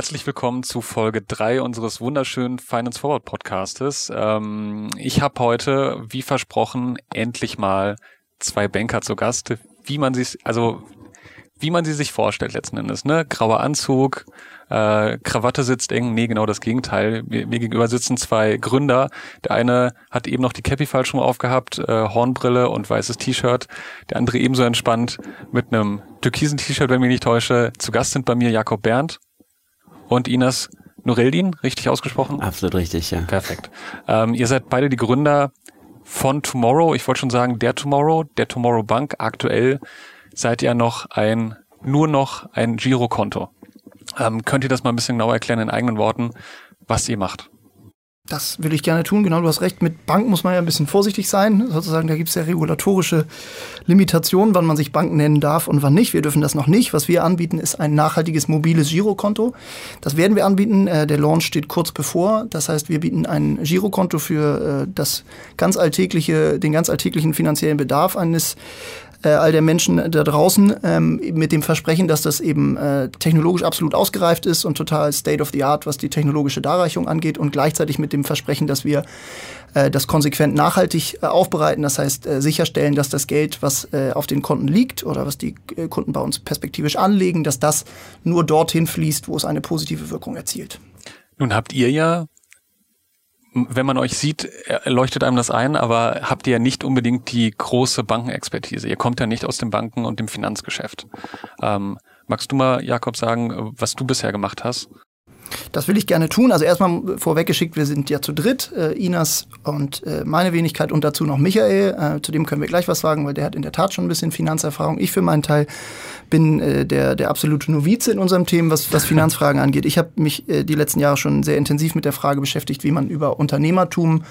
Herzlich willkommen zu Folge drei unseres wunderschönen Finance Forward Podcastes. Ähm, ich habe heute, wie versprochen, endlich mal zwei Banker zu Gast, wie man sich, also wie man sie sich vorstellt letzten Endes. Ne? Grauer Anzug, äh, Krawatte sitzt eng, nee, genau das Gegenteil. Mir, mir gegenüber sitzen zwei Gründer. Der eine hat eben noch die Cappy falsch rum aufgehabt, äh, Hornbrille und weißes T-Shirt. Der andere ebenso entspannt mit einem türkisen T-Shirt, wenn mich nicht täusche. Zu Gast sind bei mir Jakob Berndt und Ines Nureldin, richtig ausgesprochen? Absolut richtig, ja. Perfekt. Ähm, ihr seid beide die Gründer von Tomorrow. Ich wollte schon sagen, der Tomorrow, der Tomorrow Bank. Aktuell seid ihr noch ein, nur noch ein Girokonto. Ähm, könnt ihr das mal ein bisschen genauer erklären in eigenen Worten, was ihr macht? Das will ich gerne tun. Genau, du hast recht. Mit Bank muss man ja ein bisschen vorsichtig sein. Sozusagen, da gibt es ja regulatorische Limitationen, wann man sich Bank nennen darf und wann nicht. Wir dürfen das noch nicht. Was wir anbieten, ist ein nachhaltiges mobiles Girokonto. Das werden wir anbieten. Äh, der Launch steht kurz bevor. Das heißt, wir bieten ein Girokonto für äh, das ganz alltägliche, den ganz alltäglichen finanziellen Bedarf eines äh, all der Menschen da draußen ähm, mit dem Versprechen, dass das eben äh, technologisch absolut ausgereift ist und total State of the Art, was die technologische Darreichung angeht und gleichzeitig mit dem Versprechen, dass wir äh, das konsequent nachhaltig äh, aufbereiten, das heißt äh, sicherstellen, dass das Geld, was auf den Konten liegt oder was die Kunden bei uns perspektivisch anlegen, dass das nur dorthin fließt, wo es eine positive Wirkung erzielt. Nun habt ihr ja wenn man euch sieht, leuchtet einem das ein, aber habt ihr ja nicht unbedingt die große Bankenexpertise. Ihr kommt ja nicht aus dem Banken- und dem Finanzgeschäft. Ähm, magst du mal, Jakob, sagen, was du bisher gemacht hast? Das will ich gerne tun. Also erstmal vorweggeschickt, wir sind ja zu dritt, äh, Inas und äh, meine Wenigkeit und dazu noch Michael. Äh, zu dem können wir gleich was sagen, weil der hat in der Tat schon ein bisschen Finanzerfahrung. Ich für meinen Teil bin äh, der, der absolute Novize in unserem Thema, was, was Finanzfragen angeht. Ich habe mich äh, die letzten Jahre schon sehr intensiv mit der Frage beschäftigt, wie man über Unternehmertum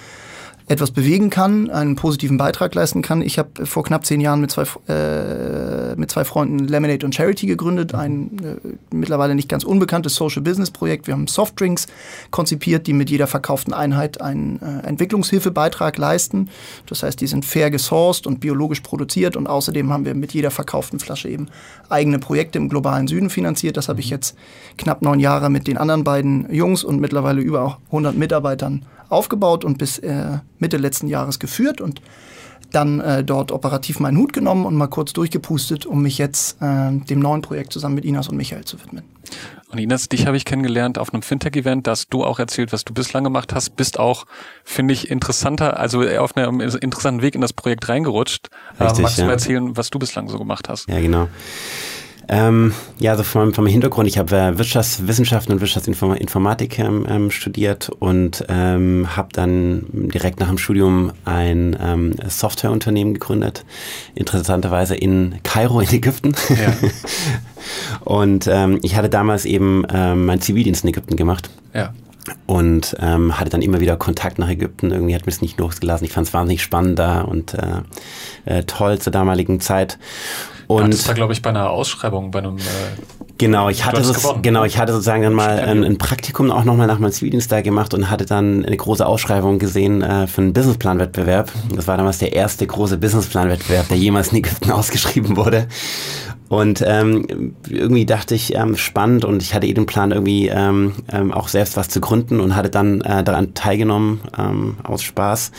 etwas bewegen kann, einen positiven Beitrag leisten kann. Ich habe vor knapp zehn Jahren mit zwei, äh, mit zwei Freunden Lemonade und Charity gegründet, ein äh, mittlerweile nicht ganz unbekanntes Social Business Projekt. Wir haben Softdrinks konzipiert, die mit jeder verkauften Einheit einen äh, Entwicklungshilfebeitrag leisten. Das heißt, die sind fair gesourced und biologisch produziert und außerdem haben wir mit jeder verkauften Flasche eben eigene Projekte im globalen Süden finanziert. Das habe ich mhm. jetzt knapp neun Jahre mit den anderen beiden Jungs und mittlerweile über 100 Mitarbeitern aufgebaut und bis äh, Mitte letzten Jahres geführt und dann äh, dort operativ meinen Hut genommen und mal kurz durchgepustet, um mich jetzt äh, dem neuen Projekt zusammen mit Inas und Michael zu widmen. Und Inas, dich habe ich kennengelernt auf einem Fintech-Event, da hast du auch erzählt, was du bislang gemacht hast, bist auch, finde ich, interessanter, also auf einem interessanten Weg in das Projekt reingerutscht. Richtig, äh, magst ja. du mal erzählen, was du bislang so gemacht hast? Ja, genau. Ähm, ja, also vom, vom Hintergrund, ich habe äh, Wirtschaftswissenschaften und Wirtschaftsinformatik ähm, ähm, studiert und ähm, habe dann direkt nach dem Studium ein ähm, Softwareunternehmen gegründet, interessanterweise in Kairo in Ägypten. Ja. und ähm, ich hatte damals eben ähm, meinen Zivildienst in Ägypten gemacht. Ja und ähm, hatte dann immer wieder Kontakt nach Ägypten. Irgendwie hat mir das nicht losgelassen. Ich fand es wahnsinnig spannend da und äh, äh, toll zur damaligen Zeit. Und das war, glaube ich, bei einer Ausschreibung, bei einem äh, Genau, ich hatte so, genau, ich hatte sozusagen dann mal ein, ein Praktikum auch nochmal nach meinem Zivildienst da gemacht und hatte dann eine große Ausschreibung gesehen äh, für einen Businessplanwettbewerb. Das war damals der erste große Businessplanwettbewerb, der jemals in Ägypten ausgeschrieben wurde. Und ähm, irgendwie dachte ich, ähm, spannend und ich hatte eh den Plan, irgendwie ähm, ähm, auch selbst was zu gründen und hatte dann äh, daran teilgenommen ähm, aus Spaß.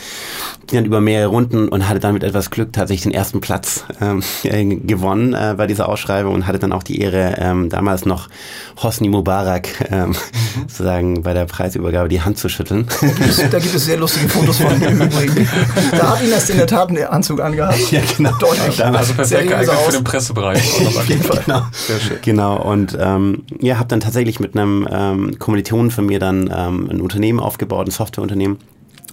Ging dann über mehrere Runden und hatte dann mit etwas Glück tatsächlich den ersten Platz ähm, äh, gewonnen äh, bei dieser Ausschreibung und hatte dann auch die Ehre, ähm, damals noch Hosni Mubarak ähm, mhm. sozusagen bei der Preisübergabe die Hand zu schütteln. Da gibt es, da gibt es sehr lustige Fotos von ihm übrigens. Da hat ihn erst in der Tat einen Anzug angehabt. Ja, genau. Deutlich. Also perfekt geeignet für den Pressebereich. Auf jeden Fall. Genau. Sehr schön. Genau. Und ähm, ja, habe dann tatsächlich mit einem ähm, Kommilitonen von mir dann ähm, ein Unternehmen aufgebaut, ein Softwareunternehmen.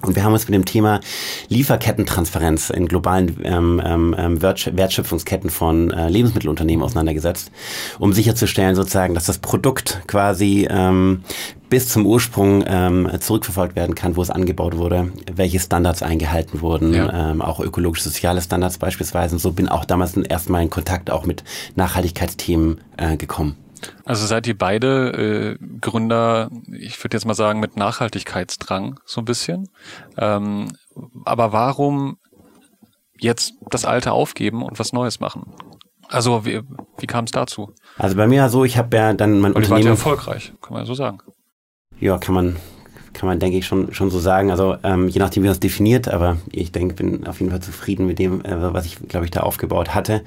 Und wir haben uns mit dem Thema Lieferkettentransparenz in globalen ähm, ähm, ähm Wertschöpfungsketten von äh, Lebensmittelunternehmen auseinandergesetzt, um sicherzustellen sozusagen, dass das Produkt quasi ähm, bis zum Ursprung ähm, zurückverfolgt werden kann, wo es angebaut wurde, welche Standards eingehalten wurden, ja. ähm, auch ökologische, soziale Standards beispielsweise. Und so bin auch damals erstmal in Kontakt auch mit Nachhaltigkeitsthemen äh, gekommen. Also seid ihr beide äh, Gründer, ich würde jetzt mal sagen, mit Nachhaltigkeitsdrang so ein bisschen. Ähm, aber warum jetzt das Alte aufgeben und was Neues machen? Also Wie kam es dazu? Also bei mir so, ich habe ja dann mein Weil Unternehmen... ja erfolgreich, kann man ja so sagen. Ja, kann man, kann man, denke ich, schon, schon so sagen. Also ähm, je nachdem, wie man es definiert, aber ich denke, bin auf jeden Fall zufrieden mit dem, äh, was ich, glaube ich, da aufgebaut hatte.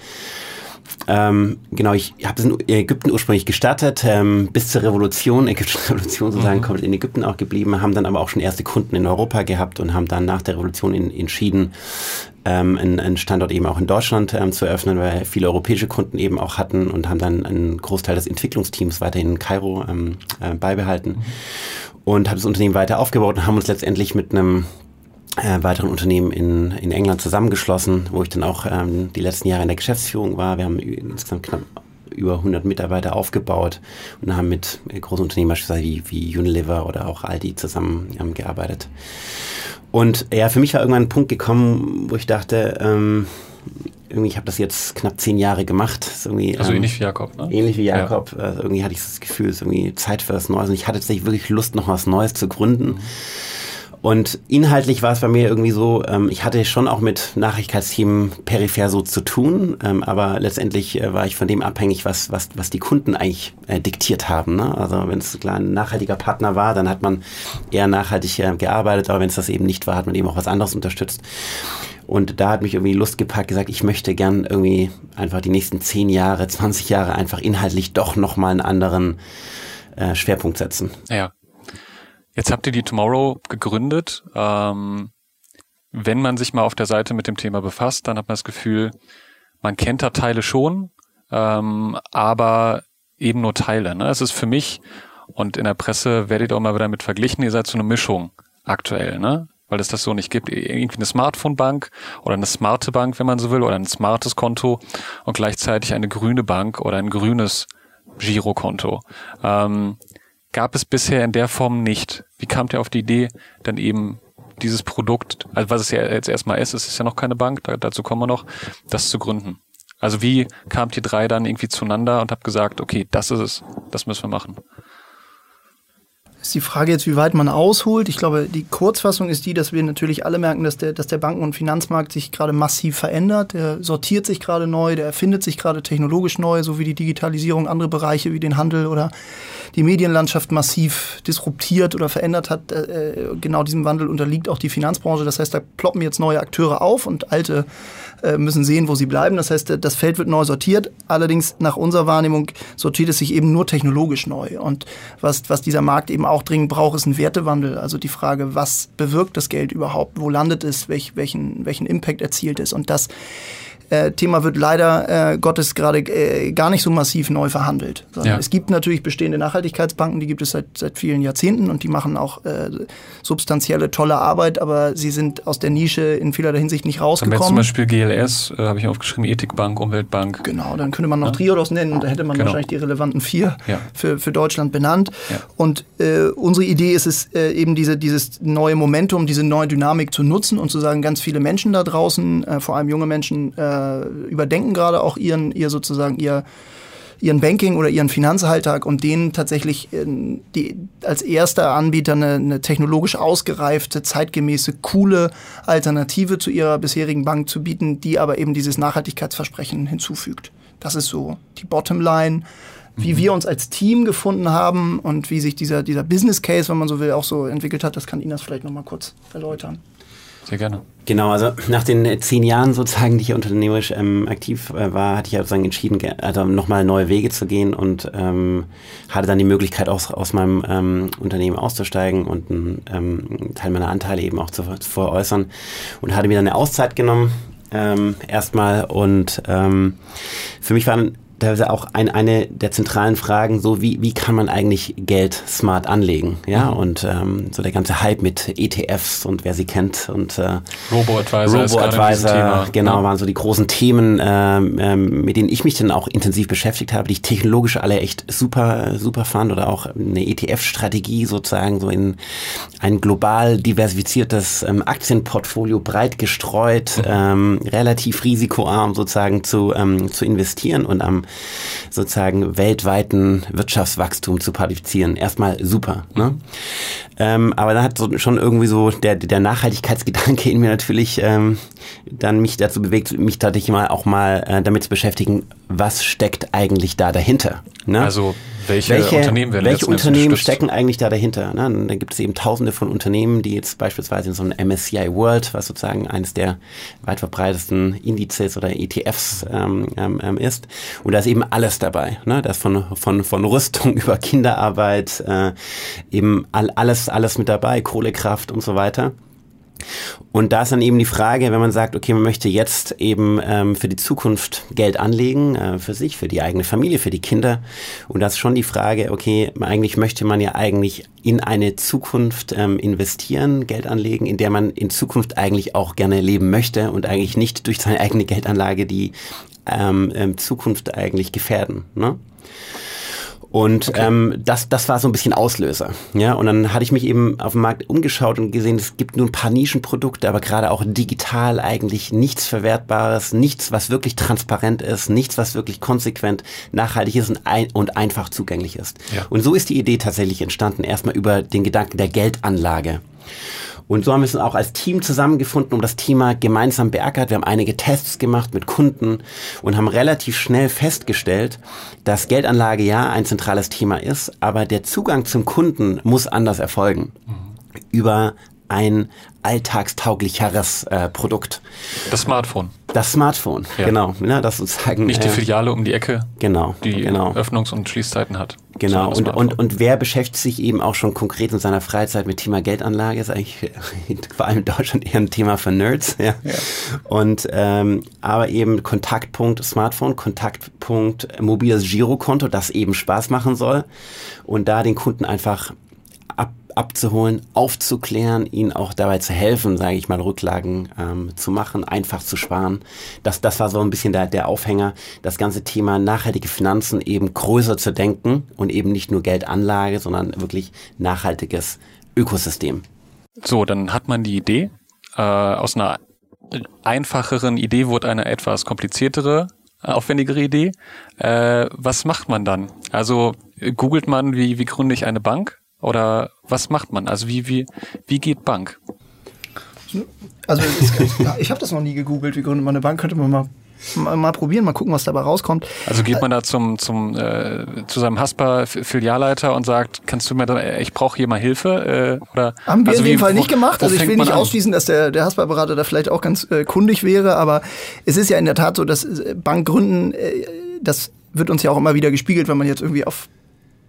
Ähm, genau, ich habe es in Ägypten ursprünglich gestartet, ähm, bis zur Revolution, ägyptische Revolution sozusagen, mhm. komplett in Ägypten auch geblieben, haben dann aber auch schon erste Kunden in Europa gehabt und haben dann nach der Revolution in, entschieden, ähm, einen, einen Standort eben auch in Deutschland ähm, zu eröffnen, weil viele europäische Kunden eben auch hatten und haben dann einen Großteil des Entwicklungsteams weiterhin in Kairo ähm, äh, beibehalten. Mhm. Und habe das Unternehmen weiter aufgebaut und haben uns letztendlich mit einem äh, weiteren Unternehmen in, in England zusammengeschlossen, wo ich dann auch ähm, die letzten Jahre in der Geschäftsführung war. Wir haben insgesamt knapp über 100 Mitarbeiter aufgebaut und haben mit großen Unternehmen beispielsweise wie, wie Unilever oder auch Aldi zusammen ähm, gearbeitet. Und ja, für mich war irgendwann ein Punkt gekommen, wo ich dachte, ähm, irgendwie, ich habe das jetzt knapp zehn Jahre gemacht. also ähm, ähnlich wie Jakob, ne? Ähnlich wie Jakob. Ja. Also irgendwie hatte ich das Gefühl, es ist irgendwie Zeit für was Neues. Und ich hatte tatsächlich wirklich Lust, noch was Neues zu gründen. Mhm. Und inhaltlich war es bei mir irgendwie so, ähm, ich hatte schon auch mit Nachrichtigkeitsthemen peripher so zu tun, ähm, aber letztendlich äh, war ich von dem abhängig, was, was, was die Kunden eigentlich äh, diktiert haben. Ne? Also wenn es ein nachhaltiger Partner war, dann hat man eher nachhaltig äh, gearbeitet, aber wenn es das eben nicht war, hat man eben auch was anderes unterstützt. Und da hat mich irgendwie Lust gepackt, gesagt, ich möchte gern irgendwie einfach die nächsten 10 Jahre, 20 Jahre einfach inhaltlich doch nochmal einen anderen äh, Schwerpunkt setzen. Ja. Jetzt habt ihr die Tomorrow gegründet. Ähm, wenn man sich mal auf der Seite mit dem Thema befasst, dann hat man das Gefühl, man kennt da Teile schon, ähm, aber eben nur Teile. Ne? Es ist für mich, und in der Presse werdet ihr auch mal wieder mit verglichen, ihr seid so eine Mischung aktuell, ne? weil es das so nicht gibt. Irgendwie eine Smartphone-Bank oder eine smarte Bank, wenn man so will, oder ein smartes Konto und gleichzeitig eine grüne Bank oder ein grünes Girokonto. Ähm, gab es bisher in der Form nicht. Wie kamt ihr auf die Idee, dann eben dieses Produkt, also was es ja jetzt erstmal ist, es ist ja noch keine Bank, da, dazu kommen wir noch, das zu gründen? Also wie kamt ihr drei dann irgendwie zueinander und habt gesagt, okay, das ist es, das müssen wir machen? Ist die Frage jetzt, wie weit man ausholt. Ich glaube, die Kurzfassung ist die, dass wir natürlich alle merken, dass der, dass der Banken- und Finanzmarkt sich gerade massiv verändert. Der sortiert sich gerade neu, der erfindet sich gerade technologisch neu, so wie die Digitalisierung andere Bereiche wie den Handel oder die Medienlandschaft massiv disruptiert oder verändert hat. Äh, genau diesem Wandel unterliegt auch die Finanzbranche. Das heißt, da ploppen jetzt neue Akteure auf und alte äh, müssen sehen, wo sie bleiben. Das heißt, das Feld wird neu sortiert. Allerdings nach unserer Wahrnehmung sortiert es sich eben nur technologisch neu. Und was, was dieser Markt eben auch dringend braucht, ist ein Wertewandel. Also die Frage, was bewirkt das Geld überhaupt? Wo landet es? Welch, welchen, welchen Impact erzielt es? Und das äh, Thema wird leider äh, Gottes gerade äh, gar nicht so massiv neu verhandelt. Ja. Es gibt natürlich bestehende Nachhaltigkeitsbanken, die gibt es seit, seit vielen Jahrzehnten und die machen auch äh, substanzielle, tolle Arbeit, aber sie sind aus der Nische in vielerlei Hinsicht nicht rausgekommen. Dann zum Beispiel GLS, äh, habe ich aufgeschrieben, Ethikbank, Umweltbank. Genau, dann könnte man noch ja. Triodos nennen und da hätte man genau. wahrscheinlich die relevanten vier ja. für, für Deutschland benannt. Und unsere Idee ist es eben diese, dieses neue Momentum, diese neue Dynamik zu nutzen und zu sagen, ganz viele Menschen da draußen, vor allem junge Menschen, äh, äh, überdenken gerade auch ihren, ihr sozusagen ihr ihren Banking oder ihren Finanzalltag und denen tatsächlich die, als erster Anbieter eine, eine technologisch ausgereifte, zeitgemäße, coole Alternative zu ihrer bisherigen Bank zu bieten, die aber eben dieses Nachhaltigkeitsversprechen hinzufügt. Das ist so die Bottomline wie mhm. wir uns als Team gefunden haben und wie sich dieser, dieser Business Case, wenn man so will, auch so entwickelt hat, das kann Inas vielleicht nochmal kurz erläutern. Sehr gerne. Genau, also nach den zehn Jahren sozusagen, die ich unternehmerisch ähm, aktiv äh, war, hatte ich sozusagen entschieden, also nochmal neue Wege zu gehen und ähm, hatte dann die Möglichkeit, aus, aus meinem ähm, Unternehmen auszusteigen und einen ähm, Teil meiner Anteile eben auch zu, zu veräußern und hatte mir dann eine Auszeit genommen, ähm, erstmal und ähm, für mich war dann teilweise auch ein, eine der zentralen Fragen, so wie, wie kann man eigentlich Geld smart anlegen? Ja, mhm. und ähm, so der ganze Hype mit ETFs und wer sie kennt und äh, Robo-Advisor, Robo-Advisor, genau, ja. waren so die großen Themen, ähm, ähm, mit denen ich mich dann auch intensiv beschäftigt habe, die ich technologisch alle echt super, super fand oder auch eine ETF-Strategie sozusagen so in ein global diversifiziertes ähm, Aktienportfolio breit gestreut, mhm. ähm, relativ risikoarm sozusagen zu, ähm, zu investieren und am sozusagen weltweiten Wirtschaftswachstum zu partizipieren. Erstmal super. Ne? Ähm, aber dann hat so, schon irgendwie so der, der Nachhaltigkeitsgedanke in mir natürlich ähm, dann mich dazu bewegt, mich tatsächlich mal auch mal äh, damit zu beschäftigen, was steckt eigentlich da dahinter. Ne? Also welche, welche Unternehmen werden Welche Unternehmen stecken eigentlich da dahinter? Ne? Da gibt es eben tausende von Unternehmen, die jetzt beispielsweise in so einem MSCI World, was sozusagen eines der weit verbreitesten Indizes oder ETFs ähm, ähm, ähm, ist. Und da ist eben alles dabei. Ne? Da ist von, von, von Rüstung über Kinderarbeit äh, eben all, alles, alles mit dabei, Kohlekraft und so weiter. Und da ist dann eben die Frage, wenn man sagt, okay, man möchte jetzt eben ähm, für die Zukunft Geld anlegen, äh, für sich, für die eigene Familie, für die Kinder. Und da ist schon die Frage, okay, eigentlich möchte man ja eigentlich in eine Zukunft ähm, investieren, Geld anlegen, in der man in Zukunft eigentlich auch gerne leben möchte und eigentlich nicht durch seine eigene Geldanlage die ähm, ähm Zukunft eigentlich gefährden. Ne? Und okay. ähm, das, das war so ein bisschen Auslöser. Ja, und dann hatte ich mich eben auf dem Markt umgeschaut und gesehen, es gibt nur ein paar Nischenprodukte, aber gerade auch digital eigentlich nichts Verwertbares, nichts, was wirklich transparent ist, nichts, was wirklich konsequent nachhaltig ist und, ein und einfach zugänglich ist. Ja. Und so ist die Idee tatsächlich entstanden, erstmal über den Gedanken der Geldanlage. Und so haben wir es auch als Team zusammengefunden, um das Thema gemeinsam beackert. Wir haben einige Tests gemacht mit Kunden und haben relativ schnell festgestellt, dass Geldanlage ja ein zentrales Thema ist, aber der Zugang zum Kunden muss anders erfolgen. Mhm. Über ein alltagstauglicheres äh, Produkt. Das Smartphone. Das Smartphone, ja. genau. Ja, das sozusagen, Nicht die äh, Filiale um die Ecke, genau, die genau. Öffnungs- und Schließzeiten hat. Genau, und, und, und wer beschäftigt sich eben auch schon konkret in seiner Freizeit mit Thema Geldanlage, ist eigentlich vor allem in Deutschland eher ein Thema für Nerds. Ja. ja. Und ähm, aber eben Kontaktpunkt Smartphone, Kontaktpunkt mobiles Girokonto, das eben Spaß machen soll. Und da den Kunden einfach abzuholen, aufzuklären, ihnen auch dabei zu helfen, sage ich mal, Rücklagen ähm, zu machen, einfach zu sparen. Das, das war so ein bisschen der, der Aufhänger, das ganze Thema nachhaltige Finanzen eben größer zu denken und eben nicht nur Geldanlage, sondern wirklich nachhaltiges Ökosystem. So, dann hat man die Idee. Äh, aus einer einfacheren Idee wurde eine etwas kompliziertere, aufwendigere Idee. Äh, was macht man dann? Also googelt man, wie, wie gründe ich eine Bank? Oder was macht man? Also wie, wie, wie geht Bank? Also ich habe das noch nie gegoogelt, wie gründet man eine Bank, könnte man mal mal, mal probieren, mal gucken, was dabei rauskommt. Also geht man da zum, zum äh, zu seinem Haspa Filialleiter und sagt, kannst du mir da, ich brauche hier mal Hilfe? Äh, oder haben wir also in dem Fall nicht gemacht. Also ich will nicht ausschließen, dass der der Haspa Berater da vielleicht auch ganz äh, kundig wäre, aber es ist ja in der Tat so, dass äh, Bankgründen, äh, das wird uns ja auch immer wieder gespiegelt, wenn man jetzt irgendwie auf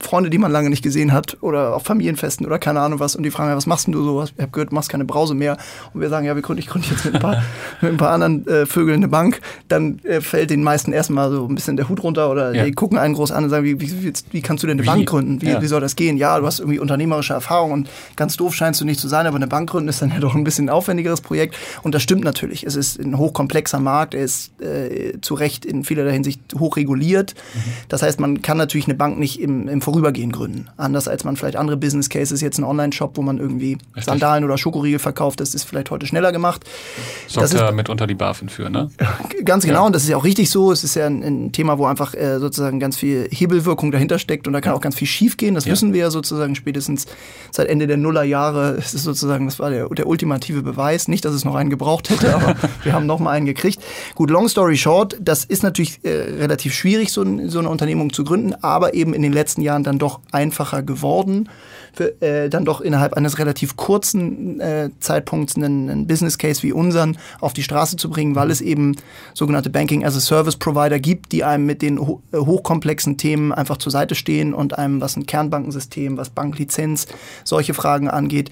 Freunde, die man lange nicht gesehen hat oder auf Familienfesten oder keine Ahnung was und die fragen, ja, was machst denn du so? Ich habe gehört, du machst keine Brause mehr und wir sagen, ja, wir gründen, ich gründe jetzt mit ein paar, mit ein paar anderen äh, Vögeln eine Bank, dann äh, fällt den meisten erstmal so ein bisschen der Hut runter oder ja. die gucken einen groß an und sagen, wie, wie, wie kannst du denn eine wie? Bank gründen? Wie, ja. wie soll das gehen? Ja, du hast irgendwie unternehmerische Erfahrung und ganz doof scheinst du nicht zu sein, aber eine Bank gründen ist dann ja doch ein bisschen ein aufwendigeres Projekt und das stimmt natürlich. Es ist ein hochkomplexer Markt, er ist äh, zu Recht in vielerlei Hinsicht hochreguliert. Mhm. Das heißt, man kann natürlich eine Bank nicht im, im Vorübergehen gründen. Anders als man vielleicht andere Business Cases, jetzt ein Online-Shop, wo man irgendwie Richtig. Sandalen oder Schokoriegel verkauft, das ist vielleicht heute schneller gemacht. Sorgt da mitunter die BaFin für, ne? Ganz genau, ja. und das ist ja auch richtig so. Es ist ja ein, ein Thema, wo einfach äh, sozusagen ganz viel Hebelwirkung dahinter steckt und da kann auch ganz viel schief gehen. Das ja. wissen wir ja sozusagen spätestens seit Ende der Nullerjahre. Es ist sozusagen, das war der, der ultimative Beweis. Nicht, dass es noch einen gebraucht hätte, aber wir haben noch mal einen gekriegt. Gut, long story short, das ist natürlich äh, relativ schwierig, so, so eine Unternehmung zu gründen, aber eben in den letzten Jahren dann doch einfacher geworden, für, äh, dann doch innerhalb eines relativ kurzen äh, Zeitpunkts einen, einen, Business Case wie unseren auf die Straße zu bringen, weil es eben sogenannte Banking as a Service Provider gibt, die einem mit den ho äh, hochkomplexen Themen einfach zur Seite stehen und einem, was ein Kernbankensystem, was Banklizenz, solche Fragen angeht,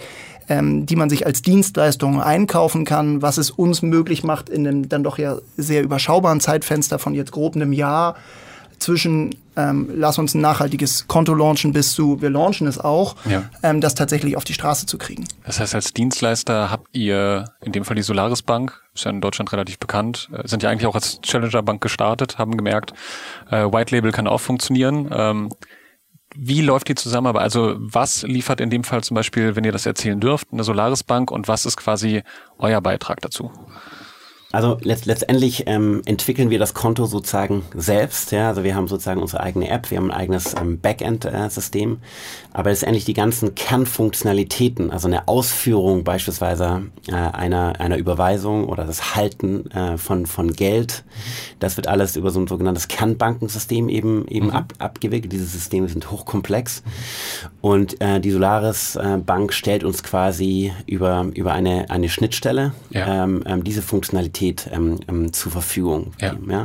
ähm, die man sich als Dienstleistung einkaufen kann, was es uns möglich macht, in einem dann doch ja sehr überschaubaren Zeitfenster von jetzt grob einem Jahr zwischen ähm, lass uns ein nachhaltiges Konto launchen bis zu wir launchen es auch, ja. ähm, das tatsächlich auf die Straße zu kriegen. Das heißt, als Dienstleister habt ihr in dem Fall die Solaris Bank, ist ja in Deutschland relativ bekannt, äh, sind ja eigentlich auch als Challenger Bank gestartet, haben gemerkt, äh, White Label kann auch funktionieren. Ähm, wie läuft die Zusammenarbeit? Also was liefert in dem Fall zum Beispiel, wenn ihr das erzählen dürft, eine Solaris Bank und was ist quasi euer Beitrag dazu? Also letzt, letztendlich ähm, entwickeln wir das Konto sozusagen selbst. Ja? Also wir haben sozusagen unsere eigene App, wir haben ein eigenes ähm, Backend-System. Äh, aber letztendlich die ganzen Kernfunktionalitäten, also eine Ausführung beispielsweise äh, einer, einer Überweisung oder das Halten äh, von, von Geld, das wird alles über so ein sogenanntes Kernbankensystem eben, eben mhm. ab, abgewickelt. Diese Systeme sind hochkomplex. Und äh, die Solaris äh, Bank stellt uns quasi über, über eine, eine Schnittstelle ja. ähm, ähm, diese Funktionalität Qualität ähm, ähm, zur Verfügung. Ja. ja.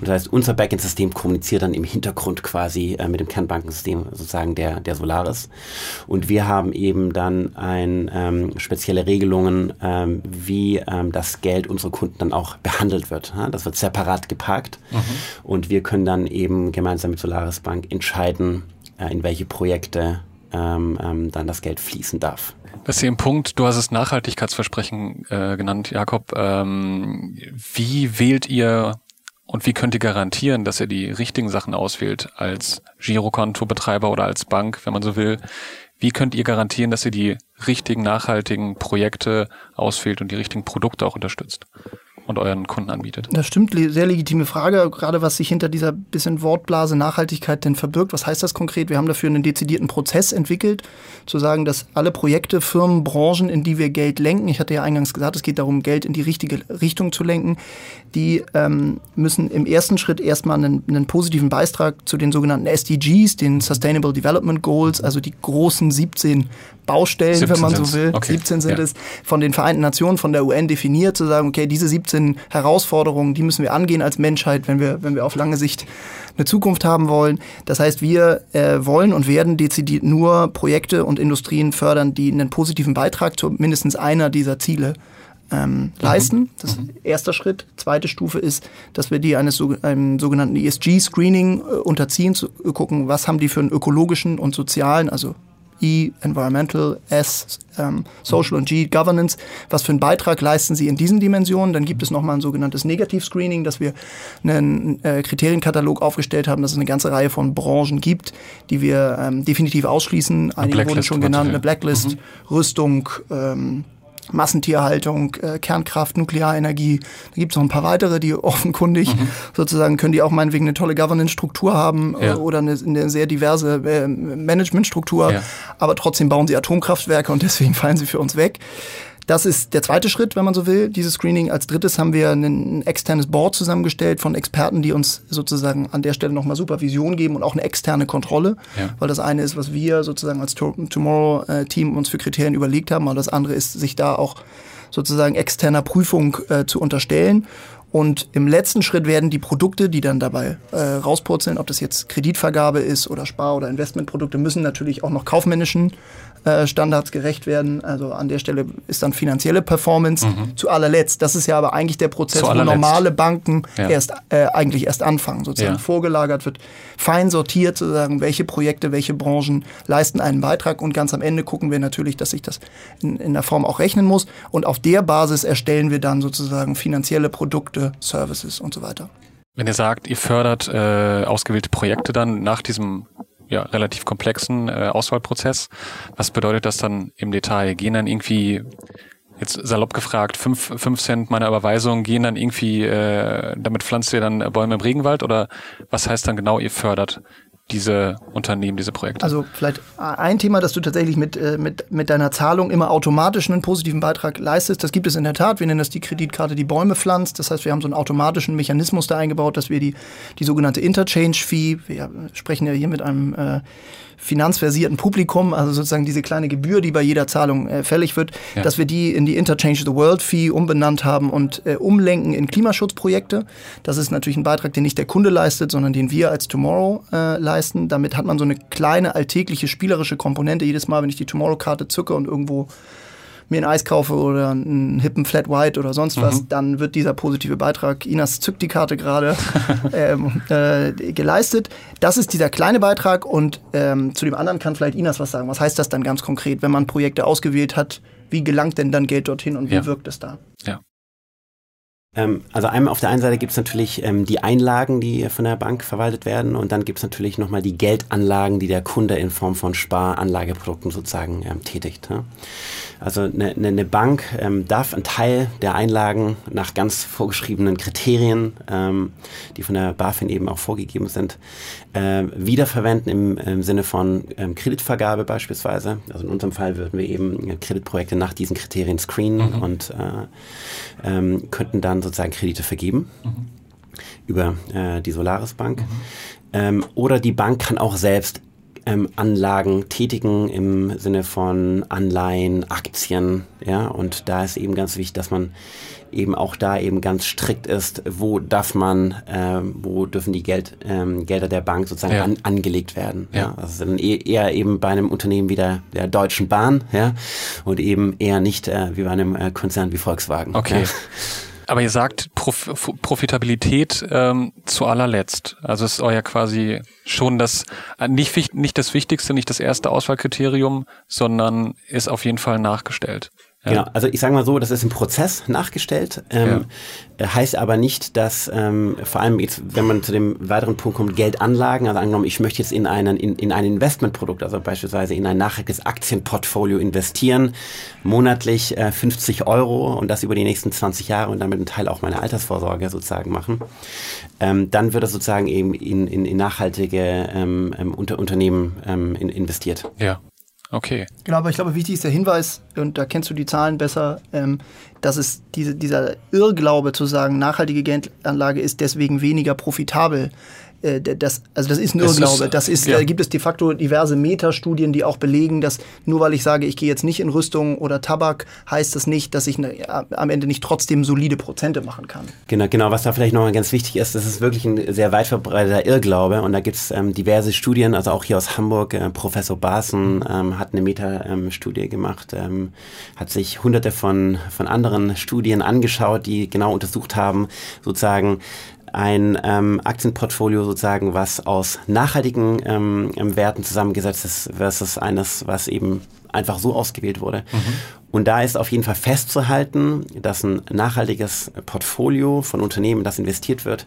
Und das heißt, unser Backend-System kommuniziert dann im Hintergrund quasi äh, mit dem Kernbankensystem sozusagen der, der Solaris. Und wir haben eben dann ein, ähm, spezielle Regelungen, ähm, wie ähm, das Geld unserer Kunden dann auch behandelt wird. Ja? Das wird separat geparkt mhm. und wir können dann eben gemeinsam mit Solaris Bank entscheiden, äh, in welche Projekte ähm, ähm, dann das Geld fließen darf. Das ist hier ein Punkt, du hast es Nachhaltigkeitsversprechen äh, genannt, Jakob. Ähm, wie wählt ihr und wie könnt ihr garantieren, dass ihr die richtigen Sachen auswählt als Girokontobetreiber oder als Bank, wenn man so will? Wie könnt ihr garantieren, dass ihr die richtigen nachhaltigen Projekte auswählt und die richtigen Produkte auch unterstützt? Und euren Kunden anbietet. Das stimmt, sehr legitime Frage, gerade was sich hinter dieser bisschen Wortblase Nachhaltigkeit denn verbirgt. Was heißt das konkret? Wir haben dafür einen dezidierten Prozess entwickelt, zu sagen, dass alle Projekte, Firmen, Branchen, in die wir Geld lenken, ich hatte ja eingangs gesagt, es geht darum, Geld in die richtige Richtung zu lenken, die ähm, müssen im ersten Schritt erstmal einen, einen positiven Beitrag zu den sogenannten SDGs, den Sustainable Development Goals, also die großen 17 Baustellen, wenn man so will, okay. 17 sind ja. es, von den Vereinten Nationen, von der UN definiert, zu sagen, okay, diese 17 Herausforderungen, die müssen wir angehen als Menschheit, wenn wir, wenn wir auf lange Sicht eine Zukunft haben wollen. Das heißt, wir äh, wollen und werden dezidiert nur Projekte und Industrien fördern, die einen positiven Beitrag zu mindestens einer dieser Ziele ähm, mhm. leisten. Das ist mhm. erster Schritt. Zweite Stufe ist, dass wir die eines einem sogenannten ESG-Screening äh, unterziehen, zu gucken, was haben die für einen ökologischen und sozialen, also E, Environmental, S, ähm, Social und G, Governance. Was für einen Beitrag leisten sie in diesen Dimensionen? Dann gibt es nochmal ein sogenanntes Negativ-Screening, dass wir einen äh, Kriterienkatalog aufgestellt haben, dass es eine ganze Reihe von Branchen gibt, die wir ähm, definitiv ausschließen. Einige wurden schon genannt, eine Blacklist, mhm. Rüstung, ähm, Massentierhaltung, äh, Kernkraft, Nuklearenergie. Da gibt es noch ein paar weitere, die offenkundig mhm. sozusagen können die auch meinetwegen eine tolle Governance-Struktur haben äh, ja. oder eine, eine, sehr diverse äh, Management-Struktur, ja. aber trotzdem bauen sie Atomkraftwerke und deswegen fallen sie für uns weg. Das ist der zweite Schritt, wenn man so will, dieses Screening. Als drittes haben wir ein, externes Board zusammengestellt von Experten, die uns sozusagen an der Stelle nochmal Supervision geben und auch eine externe Kontrolle. Ja. Weil das eine ist, was wir sozusagen als Tomorrow-Team uns für Kriterien überlegt haben, aber das andere ist, sich da auch sozusagen externer Prüfung äh, zu unterstellen. Und im letzten Schritt werden die Produkte, die dann dabei äh, rauspurzeln, ob das jetzt Kreditvergabe ist oder Spar- oder Investmentprodukte, müssen natürlich auch noch kaufmännischen äh, Standards gerecht werden. Also an der Stelle ist dann finanzielle Performance mhm. zu allerletzt. Das ist ja aber eigentlich der Prozess, wo normale Banken ja. erst äh, eigentlich erst anfangen, sozusagen ja. vorgelagert wird, fein sortiert, sozusagen, welche Projekte, welche Branchen leisten einen Beitrag und ganz am Ende gucken wir natürlich, dass sich das in, in der Form auch rechnen muss und auf der Basis erstellen wir dann sozusagen finanzielle Produkte, Services und so weiter. Wenn ihr sagt, ihr fördert äh, ausgewählte Projekte dann nach diesem ja, relativ komplexen äh, Auswahlprozess. Was bedeutet das dann im Detail? Gehen dann irgendwie, jetzt salopp gefragt, fünf, fünf Cent meiner Überweisung, gehen dann irgendwie, äh, damit pflanzt ihr dann Bäume im Regenwald oder was heißt dann genau, ihr fördert diese Unternehmen, diese Projekte? Also vielleicht ein Thema, dass du tatsächlich mit, äh, mit, mit deiner Zahlung immer automatisch einen positiven Beitrag leistest. Das gibt es in der Tat. Wir nennen das die Kreditkarte, die Bäume pflanzt. Das heißt, wir haben so einen automatischen Mechanismus da eingebaut, dass wir die, die sogenannte Interchange-Fee, wir sprechen ja hier mit einem äh, finanzversierten Publikum, also sozusagen diese kleine Gebühr, die bei jeder Zahlung äh, fällig wird, ja. dass wir die in die Interchange the World Fee umbenannt haben und äh, umlenken in Klimaschutzprojekte. Das ist natürlich ein Beitrag, den nicht der Kunde leistet, sondern den wir als Tomorrow äh, leisten. Damit hat man so eine kleine alltägliche spielerische Komponente. Jedes Mal, wenn ich die Tomorrow-Karte zücke und irgendwo mir ein Eis kaufe oder einen hippen Flat White oder sonst mhm. was, dann wird dieser positive Beitrag, Inas zückt die Karte gerade, ähm, äh, geleistet. Das ist dieser kleine Beitrag und ähm, zu dem anderen kann vielleicht Inas was sagen. Was heißt das dann ganz konkret, wenn man Projekte ausgewählt hat? Wie gelangt denn dann Geld dorthin und wie ja. wirkt es da? Ja. Ähm, also einmal auf der einen Seite gibt es natürlich ähm, die Einlagen, die von der Bank verwaltet werden und dann gibt es natürlich nochmal die Geldanlagen, die der Kunde in Form von Sparanlageprodukten sozusagen ähm, tätigt. Ne? Also eine, eine ne Bank ähm, darf einen Teil der Einlagen nach ganz vorgeschriebenen Kriterien, ähm, die von der BaFin eben auch vorgegeben sind, äh, wiederverwenden im, im Sinne von ähm, Kreditvergabe beispielsweise. Also in unserem Fall würden wir eben Kreditprojekte nach diesen Kriterien screenen mhm. und äh, ähm, könnten dann sozusagen Kredite vergeben mhm. über äh, die Solaris Bank. Mhm. Ähm, oder die Bank kann auch selbst ähm, Anlagen tätigen im Sinne von Anleihen, Aktien, ja, und da ist eben ganz wichtig, dass man eben auch da eben ganz strikt ist, wo darf man, äh, wo dürfen die Geld, ähm, Gelder der Bank sozusagen ja. an, angelegt werden. Ja. ja. Also dann e-, eher eben bei einem Unternehmen wie der, der Deutschen Bahn, ja, und eben eher nicht äh, wie bei einem äh, Konzern wie Volkswagen. Okay. Ja. Aber ihr sagt Prof Profitabilität ähm, zu allerletzt. Also ist euer quasi schon das äh, nicht, nicht das Wichtigste, nicht das erste Auswahlkriterium, sondern ist auf jeden Fall nachgestellt. Ja. Genau, also ich sage mal so, das ist im Prozess nachgestellt, ähm, ja. Äh, heißt aber nicht, dass ähm, vor allem jetzt, wenn man zu dem weiteren Punkt kommt, Geldanlagen, also angenommen, ich möchte jetzt in, einen, in, in ein Investmentprodukt, also beispielsweise in ein nachhaltiges Aktienportfolio investieren, monatlich äh, 50 Euro und das über die nächsten 20 Jahre und damit einen Teil auch meiner Altersvorsorge sozusagen machen, ähm, dann wird das sozusagen eben in, in, in nachhaltige ähm, ähm Unter Unternehmen ähm, in, investiert. Ja. Okay. Genau, aber ich glaube, wichtig ist der Hinweis, und da kennst du die Zahlen besser, ähm, dass es diese, dieser Irrglaube zu sagen, nachhaltige Geldanlage ist deswegen weniger profitabel, das, also das ist ein Irrglaube. Das ist, ja. da gibt es de facto diverse Metastudien, die auch belegen, dass nur weil ich sage, ich gehe jetzt nicht in Rüstung oder Tabak, heißt das nicht, dass ich ne, am Ende nicht trotzdem solide Prozente machen kann. Genau, genau. Was da vielleicht nochmal ganz wichtig ist, das ist wirklich ein sehr weit verbreiteter Irrglaube und da gibt es ähm, diverse Studien, also auch hier aus Hamburg, äh, Professor Barson ähm, hat eine Metastudie ähm, gemacht, ähm, hat sich hunderte von, von anderen Studien angeschaut, die genau untersucht haben, sozusagen, ein ähm, Aktienportfolio sozusagen, was aus nachhaltigen ähm, ähm, Werten zusammengesetzt ist, versus eines, was eben einfach so ausgewählt wurde. Mhm. Und da ist auf jeden Fall festzuhalten, dass ein nachhaltiges Portfolio von Unternehmen, das investiert wird,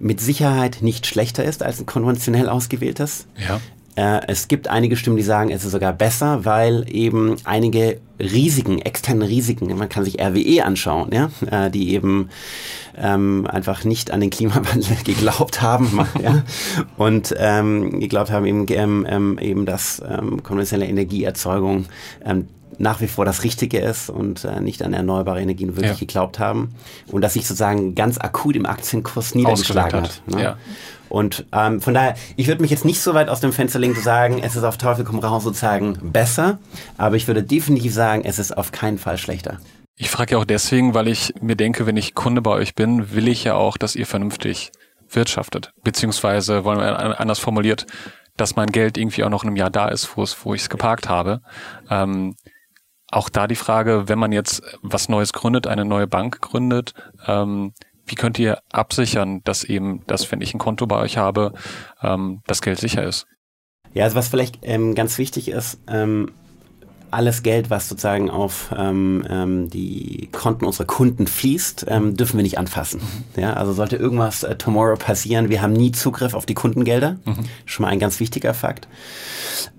mit Sicherheit nicht schlechter ist als ein konventionell ausgewähltes. Ja. Äh, es gibt einige Stimmen, die sagen, es ist sogar besser, weil eben einige Risiken, externe Risiken, man kann sich RWE anschauen, ja, äh, die eben ähm, einfach nicht an den Klimawandel geglaubt haben ja, und ähm, geglaubt haben eben, ähm, ähm, eben dass ähm, konventionelle Energieerzeugung ähm, nach wie vor das Richtige ist und äh, nicht an erneuerbare Energien wirklich ja. geglaubt haben und dass sich sozusagen ganz akut im Aktienkurs niedergeschlagen hat. hat ne? ja. Und ähm, von daher, ich würde mich jetzt nicht so weit aus dem Fenster legen zu sagen, es ist auf Teufel komm raus sozusagen besser, aber ich würde definitiv sagen, es ist auf keinen Fall schlechter. Ich frage ja auch deswegen, weil ich mir denke, wenn ich Kunde bei euch bin, will ich ja auch, dass ihr vernünftig wirtschaftet. Beziehungsweise, wollen wir anders formuliert, dass mein Geld irgendwie auch noch in einem Jahr da ist, wo es, wo ich es geparkt habe. Ähm, auch da die Frage, wenn man jetzt was Neues gründet, eine neue Bank gründet, ähm, wie könnt ihr absichern, dass eben, dass wenn ich ein Konto bei euch habe, ähm, das Geld sicher ist? Ja, also was vielleicht ähm, ganz wichtig ist, ähm, alles Geld, was sozusagen auf ähm, ähm, die Konten unserer Kunden fließt, ähm, dürfen wir nicht anfassen. Ja, also sollte irgendwas äh, tomorrow passieren, wir haben nie Zugriff auf die Kundengelder. Mhm. Schon mal ein ganz wichtiger Fakt.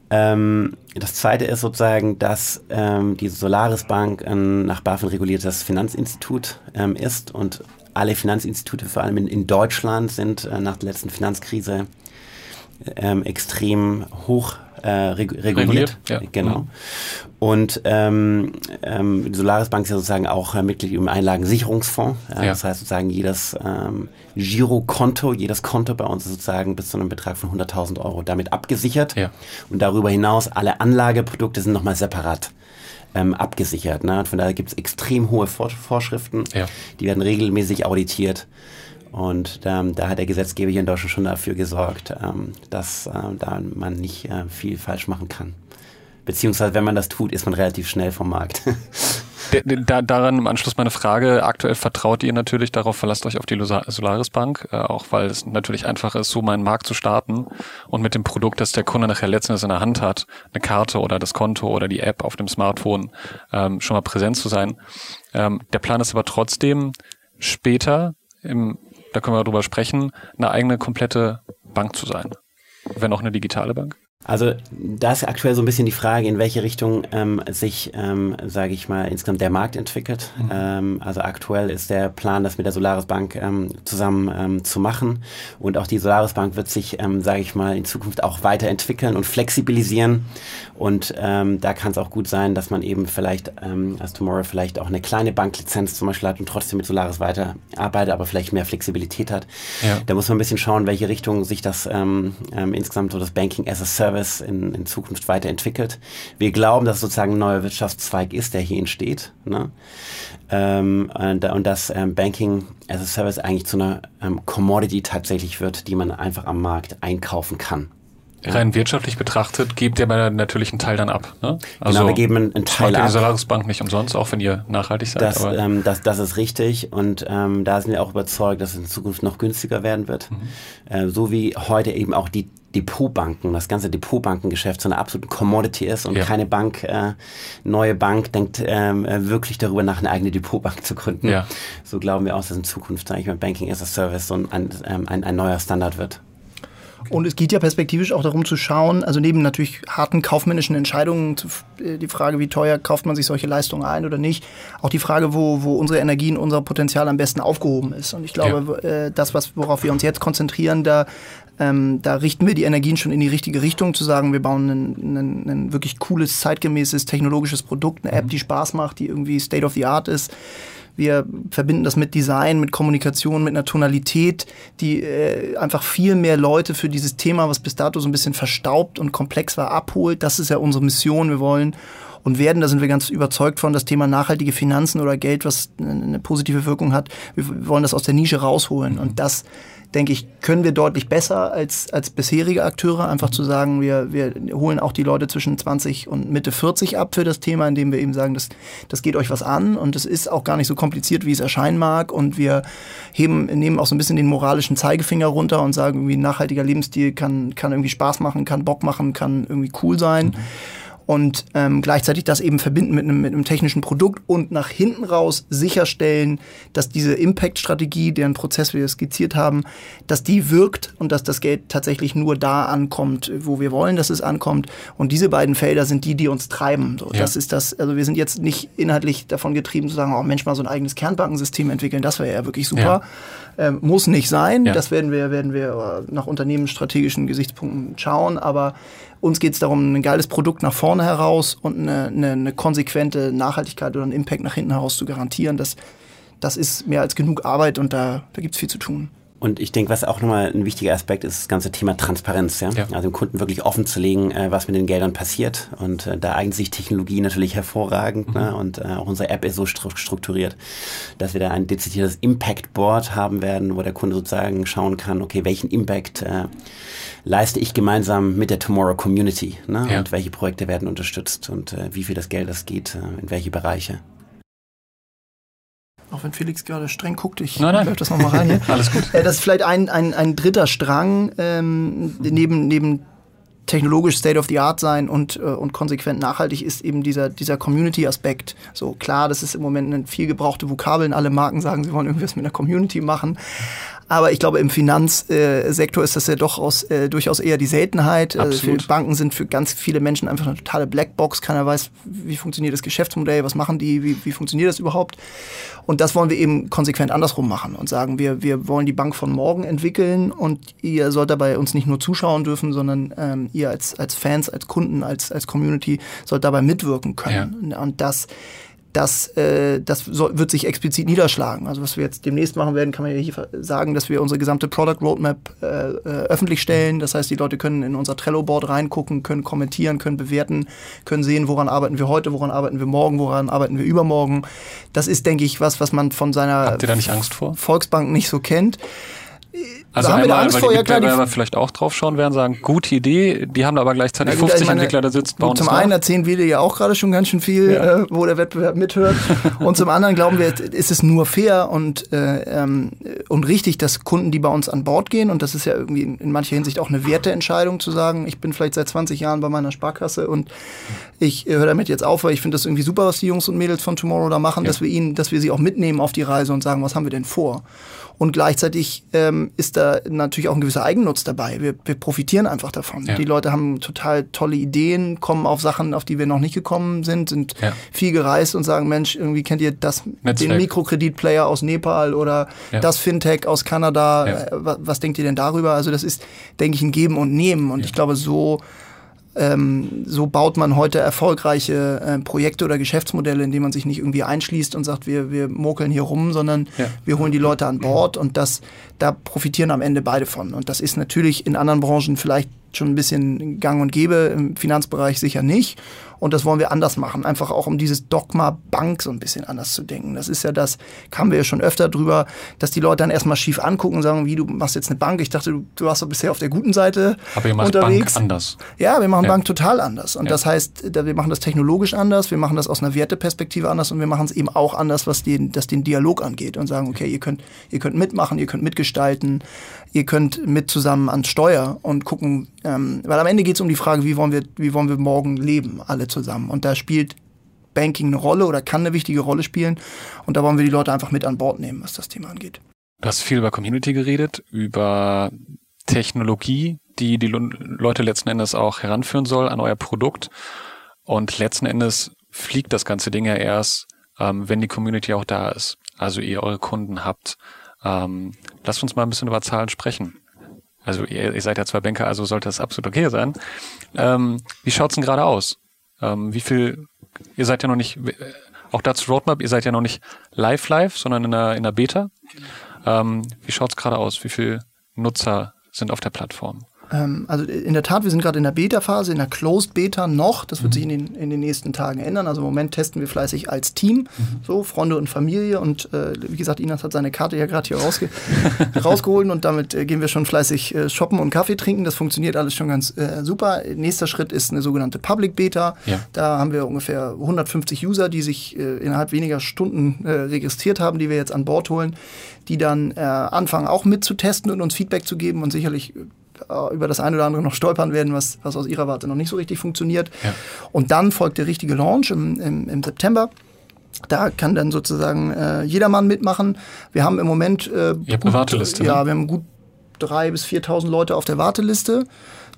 Ähm, das zweite ist sozusagen, dass ähm, die Solaris Bank ein nach BaFin reguliertes Finanzinstitut ähm, ist und alle Finanzinstitute, vor allem in, in Deutschland, sind äh, nach der letzten Finanzkrise ähm, extrem hoch äh, reg reguliert. reguliert ja. Genau. Mhm. Und ähm, ähm, die Solaris Bank ist ja sozusagen auch äh, Mitglied im Einlagensicherungsfonds. Äh, ja. Das heißt sozusagen jedes ähm, Girokonto, jedes Konto bei uns ist sozusagen bis zu einem Betrag von 100.000 Euro damit abgesichert. Ja. Und darüber hinaus alle Anlageprodukte sind nochmal separat ähm, abgesichert. Ne? von daher gibt es extrem hohe Vor Vorschriften, ja. die werden regelmäßig auditiert. Und ähm, da hat der Gesetzgeber hier in Deutschland schon dafür gesorgt, ähm, dass äh, da man nicht äh, viel falsch machen kann. Beziehungsweise, wenn man das tut, ist man relativ schnell vom Markt. Da, daran im Anschluss meine Frage. Aktuell vertraut ihr natürlich darauf, verlasst euch auf die Solaris Bank, äh, auch weil es natürlich einfach ist, so meinen Markt zu starten und mit dem Produkt, das der Kunde nachher letztendlich in der Hand hat, eine Karte oder das Konto oder die App auf dem Smartphone, ähm, schon mal präsent zu sein. Ähm, der Plan ist aber trotzdem, später, im, da können wir drüber sprechen, eine eigene komplette Bank zu sein? Wenn auch eine digitale Bank? Also da ist aktuell so ein bisschen die Frage, in welche Richtung ähm, sich, ähm, sage ich mal, insgesamt der Markt entwickelt. Mhm. Ähm, also aktuell ist der Plan, das mit der Solaris Bank ähm, zusammen ähm, zu machen. Und auch die Solaris Bank wird sich, ähm, sage ich mal, in Zukunft auch weiterentwickeln und flexibilisieren. Und ähm, da kann es auch gut sein, dass man eben vielleicht ähm, als Tomorrow vielleicht auch eine kleine Banklizenz zum Beispiel hat und trotzdem mit Solaris weiterarbeitet, aber vielleicht mehr Flexibilität hat. Ja. Da muss man ein bisschen schauen, welche Richtung sich das ähm, ähm, insgesamt so das Banking as a Service Service in, in Zukunft weiterentwickelt. Wir glauben, dass sozusagen ein neuer Wirtschaftszweig ist, der hier entsteht. Ne? Ähm, und, und dass ähm, Banking as a Service eigentlich zu einer ähm, Commodity tatsächlich wird, die man einfach am Markt einkaufen kann. Rein wirtschaftlich betrachtet gebt ihr aber natürlich einen Teil dann ab. Ne? Also genau, wir geben einen, einen Teil ab. die Solarisbank nicht umsonst, auch wenn ihr nachhaltig seid. Das, ähm, das, das ist richtig und ähm, da sind wir auch überzeugt, dass es in Zukunft noch günstiger werden wird. Mhm. Äh, so wie heute eben auch die Depotbanken, das ganze Depotbankengeschäft so eine absolute Commodity ist und ja. keine Bank, äh, neue Bank denkt ähm, äh, wirklich darüber nach, eine eigene Depotbank zu gründen. Ja. So glauben wir auch, dass in Zukunft, sage ich mal, Banking as a Service so ein, ein, ein, ein neuer Standard wird. Und es geht ja perspektivisch auch darum zu schauen, also neben natürlich harten kaufmännischen Entscheidungen, äh, die Frage, wie teuer kauft man sich solche Leistungen ein oder nicht, auch die Frage, wo, wo unsere Energien, unser Potenzial am besten aufgehoben ist. Und ich glaube, ja. äh, das, was, worauf wir uns jetzt konzentrieren, da, ähm, da richten wir die Energien schon in die richtige Richtung, zu sagen, wir bauen ein, ein, ein wirklich cooles, zeitgemäßes, technologisches Produkt, eine App, mhm. die Spaß macht, die irgendwie State of the Art ist wir verbinden das mit Design, mit Kommunikation, mit einer Tonalität, die äh, einfach viel mehr Leute für dieses Thema, was bis dato so ein bisschen verstaubt und komplex war, abholt. Das ist ja unsere Mission. Wir wollen und werden, da sind wir ganz überzeugt von, das Thema nachhaltige Finanzen oder Geld, was eine positive Wirkung hat. Wir wollen das aus der Nische rausholen. Und das denke ich, können wir deutlich besser als, als bisherige Akteure. Einfach zu sagen, wir, wir holen auch die Leute zwischen 20 und Mitte 40 ab für das Thema, indem wir eben sagen, das, das geht euch was an und es ist auch gar nicht so kompliziert, wie es erscheinen mag. Und wir heben, nehmen auch so ein bisschen den moralischen Zeigefinger runter und sagen, irgendwie ein nachhaltiger Lebensstil kann, kann irgendwie Spaß machen, kann Bock machen, kann irgendwie cool sein. Mhm und ähm, gleichzeitig das eben verbinden mit einem, mit einem technischen Produkt und nach hinten raus sicherstellen, dass diese Impact-Strategie, deren Prozess wir skizziert haben, dass die wirkt und dass das Geld tatsächlich nur da ankommt, wo wir wollen, dass es ankommt. Und diese beiden Felder sind die, die uns treiben. So, ja. Das ist das, also wir sind jetzt nicht inhaltlich davon getrieben zu sagen, oh Mensch, mal so ein eigenes Kernbankensystem entwickeln, das wäre ja wirklich super. Ja. Ähm, muss nicht sein. Ja. Das werden wir, werden wir nach unternehmensstrategischen Gesichtspunkten schauen, aber uns geht es darum, ein geiles Produkt nach vorne heraus und eine, eine, eine, konsequente Nachhaltigkeit oder einen Impact nach hinten heraus zu garantieren. Das, das ist mehr als genug Arbeit und da, da gibt es viel zu tun. Und ich denke, was auch nochmal ein wichtiger Aspekt ist, das ganze Thema Transparenz. Ja? ja. Also dem Kunden wirklich offen zu legen, äh, was mit den Geldern passiert. Und äh, da eignet sich Technologie natürlich hervorragend. Mhm. Ne? Und äh, auch unsere App ist so strukturiert, dass wir da ein dezidiertes Impact Board haben werden, wo der Kunde sozusagen schauen kann, okay, welchen Impact äh, leiste ich gemeinsam mit der Tomorrow Community? Ne? Ja. Und welche Projekte werden unterstützt und äh, wie viel das Geld das geht, in welche Bereiche. Auch wenn Felix gerade streng guckt, ich nein, nein. das nochmal rein hier. Alles gut. Äh, das ist vielleicht ein, ein, ein dritter Strang ähm, neben, neben technologisch State of the Art sein und, äh, und konsequent nachhaltig ist eben dieser, dieser Community-Aspekt. So klar, das ist im Moment eine viel gebrauchte Vokabeln. Alle Marken sagen, sie wollen irgendwas mit einer Community machen. Aber ich glaube, im Finanzsektor ist das ja doch aus, äh, durchaus eher die Seltenheit. Also Banken sind für ganz viele Menschen einfach eine totale Blackbox. Keiner weiß, wie funktioniert das Geschäftsmodell, was machen die, wie, wie funktioniert das überhaupt. Und das wollen wir eben konsequent andersrum machen und sagen, wir, wir wollen die Bank von morgen entwickeln und ihr sollt dabei uns nicht nur zuschauen dürfen, sondern ähm, ihr als, als Fans, als Kunden, als, als Community sollt dabei mitwirken können. Ja. Und das das, äh, das soll, wird sich explizit niederschlagen. Also was wir jetzt demnächst machen werden, kann man ja hier sagen, dass wir unsere gesamte Product Roadmap äh, äh, öffentlich stellen. Das heißt, die Leute können in unser Trello-Board reingucken, können kommentieren, können bewerten, können sehen, woran arbeiten wir heute, woran arbeiten wir morgen, woran arbeiten wir übermorgen. Das ist, denke ich, was, was man von seiner? Volksbank nicht so kennt Also da haben einmal, wir Angst weil vor, die Mitbewerber ja, vielleicht auch drauf schauen werden, sagen, gute Idee, die haben aber gleichzeitig ja, 50 meine, Entwickler da sitzen, bauen Zum einen erzählen wir dir ja auch gerade schon ganz schön viel, ja. äh, wo der Wettbewerb mithört. und zum anderen glauben wir, ist es nur fair und, äh, ähm, und richtig, dass Kunden, die bei uns an Bord gehen, und das ist ja irgendwie in, in mancher Hinsicht auch eine Werteentscheidung zu sagen, ich bin vielleicht seit 20 Jahren bei meiner Sparkasse und ich äh, höre damit jetzt auf, weil ich finde das irgendwie super, was die Jungs und Mädels von Tomorrow da machen, dass wir ihnen, dass wir sie auch mitnehmen auf die Reise und sagen, was haben wir denn vor? Und gleichzeitig ähm, ist da natürlich auch ein gewisser Eigennutz dabei. Wir, wir profitieren einfach davon. Ja. Die Leute haben total tolle Ideen, kommen auf Sachen, auf die wir noch nicht gekommen sind, sind ja. viel gereist und sagen, Mensch, irgendwie kennt ihr das, Netzwerk. den Mikrokreditplayer aus Nepal oder ja. das Fintech aus Kanada. Äh, was, was, denkt ihr denn darüber? Also das ist, denke ich, ein Geben und Nehmen. Und ich glaube, so ähm, so baut man heute erfolgreiche äh, Projekte oder Geschäftsmodelle, indem man sich nicht irgendwie einschließt und sagt, wir, wir mokeln hier rum, sondern ja. wir holen die Leute an Bord und das, da profitieren am Ende beide von. Und das ist natürlich in anderen Branchen vielleicht schon ein bisschen gang und gäbe, im Finanzbereich sicher nicht. Und das wollen wir anders machen, einfach auch um dieses Dogma Bank so ein bisschen anders zu denken. Das ist ja das, kamen wir ja schon öfter drüber, dass die Leute dann erstmal schief angucken und sagen, wie du machst jetzt eine Bank. Ich dachte, du, du warst doch bisher auf der guten Seite. Aber ihr macht unterwegs. Bank anders. Ja, wir machen ja. Bank total anders. Und ja. das heißt, wir machen das technologisch anders, wir machen das aus einer Werteperspektive anders und wir machen es eben auch anders, was den, das den Dialog angeht und sagen, okay, ihr könnt, ihr könnt mitmachen, ihr könnt mitgestalten, ihr könnt mit zusammen ans Steuer und gucken, ähm, weil am Ende geht es um die Frage, wie wollen wir, wie wollen wir morgen leben, alle zusammen. Und da spielt Banking eine Rolle oder kann eine wichtige Rolle spielen. Und da wollen wir die Leute einfach mit an Bord nehmen, was das Thema angeht. Du hast viel über Community geredet, über Technologie, die die Leute letzten Endes auch heranführen soll an euer Produkt. Und letzten Endes fliegt das ganze Ding ja erst, ähm, wenn die Community auch da ist. Also ihr eure Kunden habt. Ähm, lasst uns mal ein bisschen über Zahlen sprechen. Also ihr, ihr seid ja zwei Banker, also sollte das absolut okay sein. Ähm, wie schaut's denn gerade aus? Ähm, wie viel, ihr seid ja noch nicht, äh, auch dazu Roadmap, ihr seid ja noch nicht live live, sondern in einer, in einer Beta. Ähm, wie schaut's gerade aus? Wie viel Nutzer sind auf der Plattform? Ähm, also in der Tat, wir sind gerade in der Beta-Phase, in der Closed Beta noch. Das wird mhm. sich in den, in den nächsten Tagen ändern. Also im Moment testen wir fleißig als Team, mhm. so Freunde und Familie. Und äh, wie gesagt, Inas hat seine Karte ja gerade hier rausge rausgeholt und damit äh, gehen wir schon fleißig äh, shoppen und Kaffee trinken. Das funktioniert alles schon ganz äh, super. Nächster Schritt ist eine sogenannte Public Beta. Ja. Da haben wir ungefähr 150 User, die sich äh, innerhalb weniger Stunden äh, registriert haben, die wir jetzt an Bord holen, die dann anfangen auch mitzutesten und uns Feedback zu geben und sicherlich äh, über das eine oder andere noch stolpern werden, was, was aus ihrer Warte noch nicht so richtig funktioniert. Ja. Und dann folgt der richtige Launch im, im, im September. Da kann dann sozusagen äh, jedermann mitmachen. Wir haben im Moment äh, Ihr habt eine Warteliste. Ja, ne? wir haben gut 3.000 bis 4.000 Leute auf der Warteliste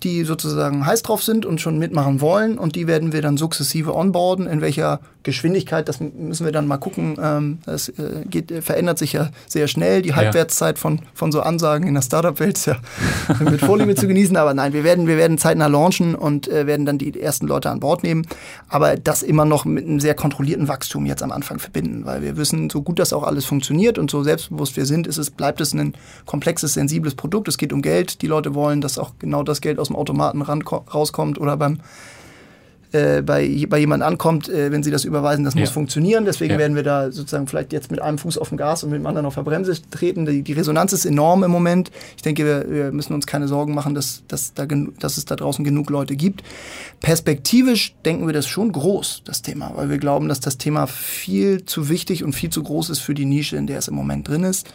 die sozusagen heiß drauf sind und schon mitmachen wollen. Und die werden wir dann sukzessive onboarden. In welcher Geschwindigkeit, das müssen wir dann mal gucken. Ähm, das äh, geht, verändert sich ja sehr schnell. Die Halbwertszeit von, von so Ansagen in der Startup-Welt ist ja mit Vorliebe zu genießen. Aber nein, wir werden, wir werden zeitnah launchen und äh, werden dann die ersten Leute an Bord nehmen. Aber das immer noch mit einem sehr kontrollierten Wachstum jetzt am Anfang verbinden, weil wir wissen, so gut das auch alles funktioniert und so selbstbewusst wir sind, ist es, bleibt es ein komplexes, sensibles Produkt. Es geht um Geld. Die Leute wollen, dass auch genau das Geld aus dem Automaten ran, rauskommt oder beim äh, bei, bei jemand ankommt, äh, wenn sie das überweisen, das ja. muss funktionieren. Deswegen ja. werden wir da sozusagen vielleicht jetzt mit einem Fuß auf dem Gas und mit dem anderen auf der Bremse treten. Die, die Resonanz ist enorm im Moment. Ich denke, wir, wir müssen uns keine Sorgen machen, dass, dass, da dass es da draußen genug Leute gibt. Perspektivisch denken wir das schon groß, das Thema, weil wir glauben, dass das Thema viel zu wichtig und viel zu groß ist für die Nische, in der es im Moment drin ist.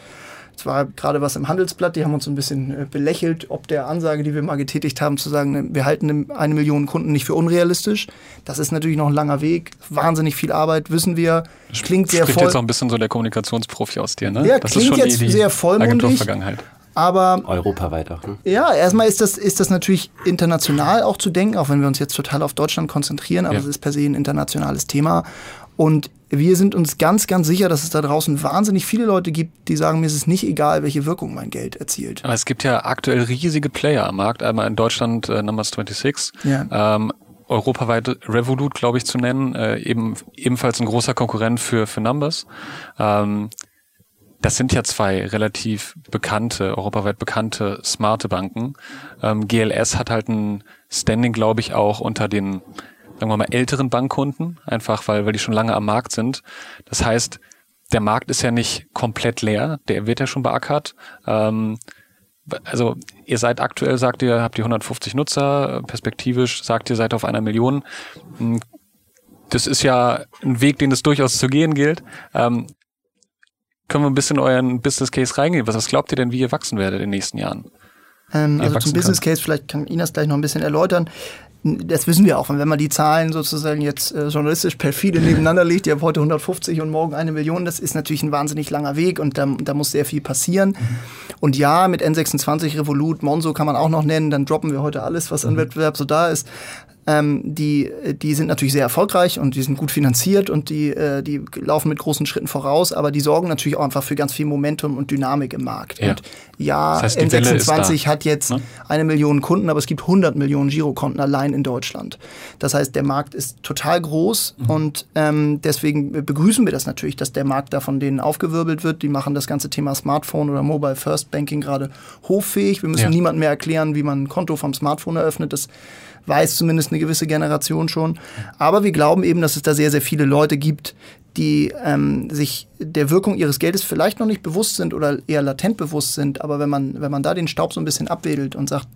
Es war gerade was im Handelsblatt, die haben uns ein bisschen äh, belächelt, ob der Ansage, die wir mal getätigt haben, zu sagen, wir halten eine Million Kunden nicht für unrealistisch. Das ist natürlich noch ein langer Weg, wahnsinnig viel Arbeit, wissen wir. Klingt sehr Spricht voll. jetzt auch ein bisschen so der Kommunikationsprofi aus dir, ne? Ja, das klingt jetzt die, sehr vollmundig. Aber europaweit auch. Ne? Ja, erstmal ist das, ist das natürlich international auch zu denken, auch wenn wir uns jetzt total auf Deutschland konzentrieren, aber es ist per se ein internationales Thema. Und wir sind uns ganz, ganz sicher, dass es da draußen wahnsinnig viele Leute gibt, die sagen, mir ist es nicht egal, welche Wirkung mein Geld erzielt. Aber es gibt ja aktuell riesige Player am Markt. Einmal in Deutschland äh, Numbers 26. Ja. Ähm, europaweit Revolut, glaube ich, zu nennen, äh, eben ebenfalls ein großer Konkurrent für, für Numbers. Ähm, das sind ja zwei relativ bekannte, europaweit bekannte, smarte Banken. Ähm, GLS hat halt ein Standing, glaube ich, auch unter den sagen wir mal, älteren Bankkunden, einfach weil, weil die schon lange am Markt sind. Das heißt, der Markt ist ja nicht komplett leer, der wird ja schon beackert. Ähm, also ihr seid aktuell, sagt ihr, habt ihr 150 Nutzer, perspektivisch sagt ihr, seid auf einer Million. Hm, das ist ja ein Weg, den es durchaus zu gehen gilt. Ähm, können wir ein bisschen euren Business Case reingehen? Was, was glaubt ihr denn, wie ihr wachsen werdet in den nächsten Jahren? Ähm, also zum Business Case, vielleicht kann Inas gleich noch ein bisschen erläutern das wissen wir auch. Und wenn man die Zahlen sozusagen jetzt äh, journalistisch perfide nebeneinander legt, ihr habt heute 150 und morgen eine Million, das ist natürlich ein wahnsinnig langer Weg und da, da muss sehr viel passieren. Mhm. Und ja, mit N26, Revolut, Monzo kann man auch noch nennen, dann droppen wir heute alles, was an mhm. Wettbewerb so da ist ähm, die, die sind natürlich sehr erfolgreich und die sind gut finanziert und die, äh, die laufen mit großen Schritten voraus, aber die sorgen natürlich auch einfach für ganz viel Momentum und Dynamik im Markt. Ja. Und ja, das heißt, N26 hat jetzt ne? eine Million Kunden, aber es gibt 100 Millionen Girokonten allein in Deutschland. Das heißt, der Markt ist total groß mhm. und ähm, deswegen begrüßen wir das natürlich, dass der Markt da von denen aufgewirbelt wird. Die machen das ganze Thema Smartphone oder Mobile First Banking gerade hoffähig. Wir müssen ja. niemandem mehr erklären, wie man ein Konto vom Smartphone eröffnet. Das weiß zumindest eine gewisse Generation schon. Aber wir glauben eben, dass es da sehr, sehr viele Leute gibt, die ähm, sich der Wirkung ihres Geldes vielleicht noch nicht bewusst sind oder eher latent bewusst sind. Aber wenn man, wenn man da den Staub so ein bisschen abwedelt und sagt,